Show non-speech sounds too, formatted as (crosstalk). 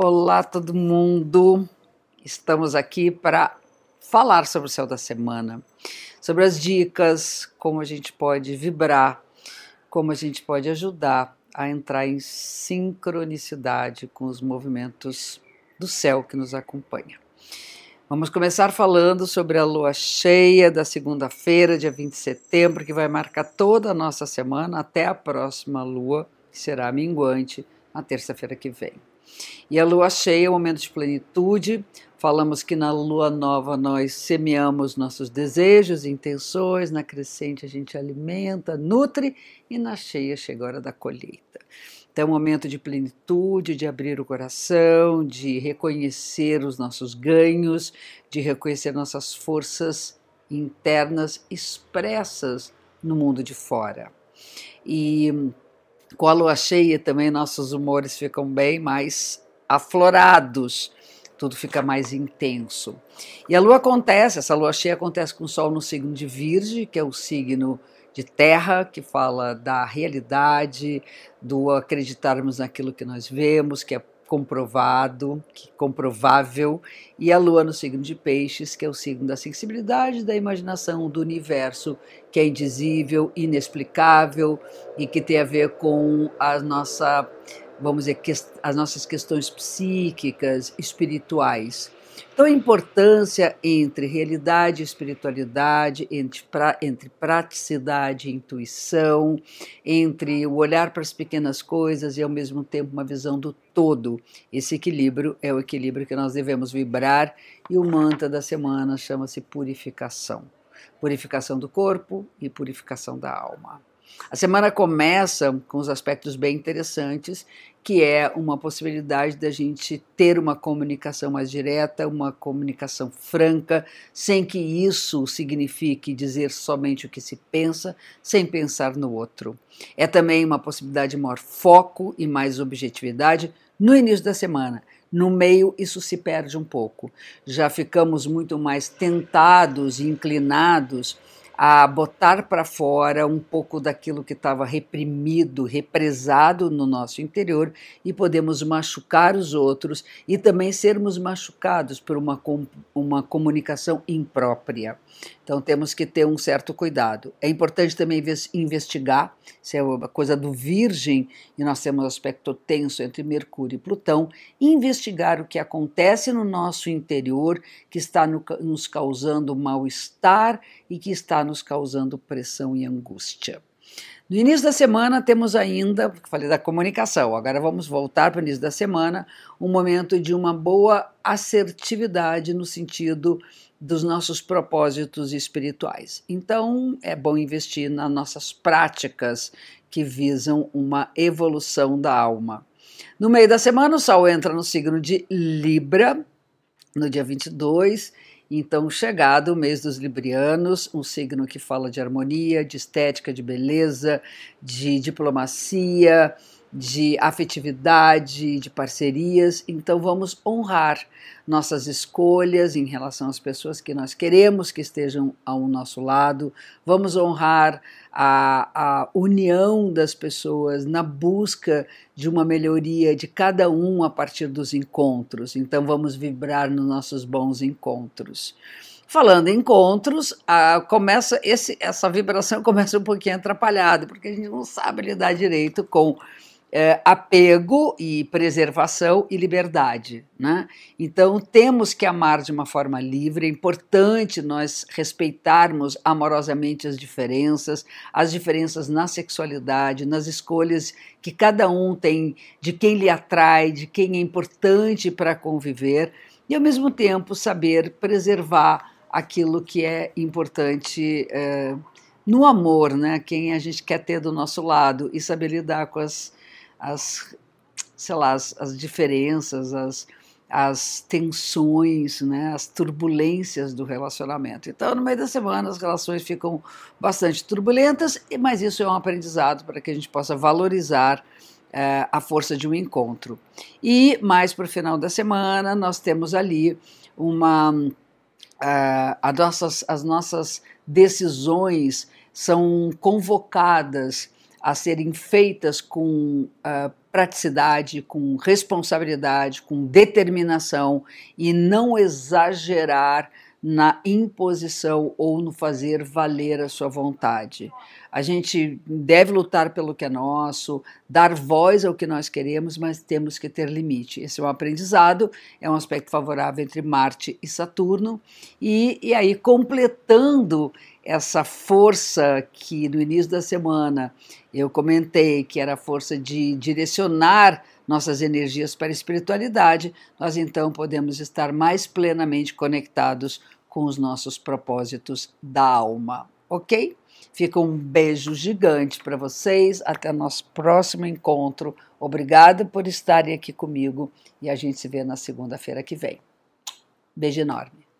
Olá, todo mundo. Estamos aqui para falar sobre o céu da semana, sobre as dicas, como a gente pode vibrar, como a gente pode ajudar a entrar em sincronicidade com os movimentos do céu que nos acompanha. Vamos começar falando sobre a lua cheia da segunda-feira, dia 20 de setembro, que vai marcar toda a nossa semana até a próxima lua, que será minguante na terça-feira que vem. E a lua cheia é um momento de plenitude. Falamos que na lua nova nós semeamos nossos desejos e intenções, na crescente a gente alimenta, nutre e na cheia chega a hora da colheita. Então, é um momento de plenitude, de abrir o coração, de reconhecer os nossos ganhos, de reconhecer nossas forças internas expressas no mundo de fora. E com a lua cheia também nossos humores ficam bem mais aflorados, tudo fica mais intenso. E a lua acontece, essa lua cheia acontece com o sol no signo de Virgem, que é o signo de terra, que fala da realidade, do acreditarmos naquilo que nós vemos, que é comprovado, que comprovável, e a lua no signo de peixes, que é o signo da sensibilidade, da imaginação, do universo, que é indizível, inexplicável e que tem a ver com a nossa, vamos dizer, as nossas questões psíquicas, espirituais. Então, a importância entre realidade e espiritualidade, entre, pra, entre praticidade e intuição, entre o olhar para as pequenas coisas e, ao mesmo tempo, uma visão do todo. Esse equilíbrio é o equilíbrio que nós devemos vibrar e o mantra da semana chama-se purificação. Purificação do corpo e purificação da alma. A semana começa com os aspectos bem interessantes, que é uma possibilidade da gente ter uma comunicação mais direta, uma comunicação franca, sem que isso signifique dizer somente o que se pensa, sem pensar no outro. É também uma possibilidade de maior foco e mais objetividade no início da semana. No meio, isso se perde um pouco. Já ficamos muito mais tentados e inclinados a botar para fora um pouco daquilo que estava reprimido, represado no nosso interior e podemos machucar os outros e também sermos machucados por uma, uma comunicação imprópria. Então temos que ter um certo cuidado. É importante também investigar, se é uma coisa do Virgem e nós temos aspecto tenso entre Mercúrio e Plutão, investigar o que acontece no nosso interior que está no, nos causando mal-estar e que está nos causando pressão e angústia. No início da semana temos ainda, falei da comunicação, agora vamos voltar para o início da semana, um momento de uma boa assertividade no sentido dos nossos propósitos espirituais. Então, é bom investir nas nossas práticas que visam uma evolução da alma. No meio da semana, o Sol entra no signo de Libra, no dia 22. Então, chegado o mês dos Librianos, um signo que fala de harmonia, de estética, de beleza, de diplomacia, de afetividade, de parcerias. Então, vamos honrar nossas escolhas em relação às pessoas que nós queremos que estejam ao nosso lado. Vamos honrar a, a união das pessoas na busca de uma melhoria de cada um a partir dos encontros. Então, vamos vibrar nos nossos bons encontros. Falando em encontros, a, começa esse, essa vibração (laughs) começa um pouquinho atrapalhada, porque a gente não sabe lidar direito com é, apego e preservação e liberdade. Né? Então, temos que amar de uma forma livre, é importante nós respeitarmos amorosamente as diferenças, as diferenças na sexualidade, nas escolhas que cada um tem de quem lhe atrai, de quem é importante para conviver, e ao mesmo tempo saber preservar aquilo que é importante. É, no amor, né? Quem a gente quer ter do nosso lado e saber lidar com as as, sei lá, as, as diferenças, as, as tensões, né, as turbulências do relacionamento. Então, no meio da semana, as relações ficam bastante turbulentas, mas isso é um aprendizado para que a gente possa valorizar é, a força de um encontro. E mais para o final da semana, nós temos ali uma. Uh, as, nossas, as nossas decisões são convocadas a serem feitas com uh, praticidade, com responsabilidade, com determinação e não exagerar na imposição ou no fazer valer a sua vontade. A gente deve lutar pelo que é nosso, dar voz ao que nós queremos, mas temos que ter limite. Esse é um aprendizado, é um aspecto favorável entre Marte e Saturno, e, e aí completando essa força que no início da semana eu comentei que era a força de direcionar nossas energias para a espiritualidade, nós então podemos estar mais plenamente conectados com os nossos propósitos da alma, ok? Fica um beijo gigante para vocês. Até nosso próximo encontro. Obrigada por estarem aqui comigo e a gente se vê na segunda-feira que vem. Beijo enorme.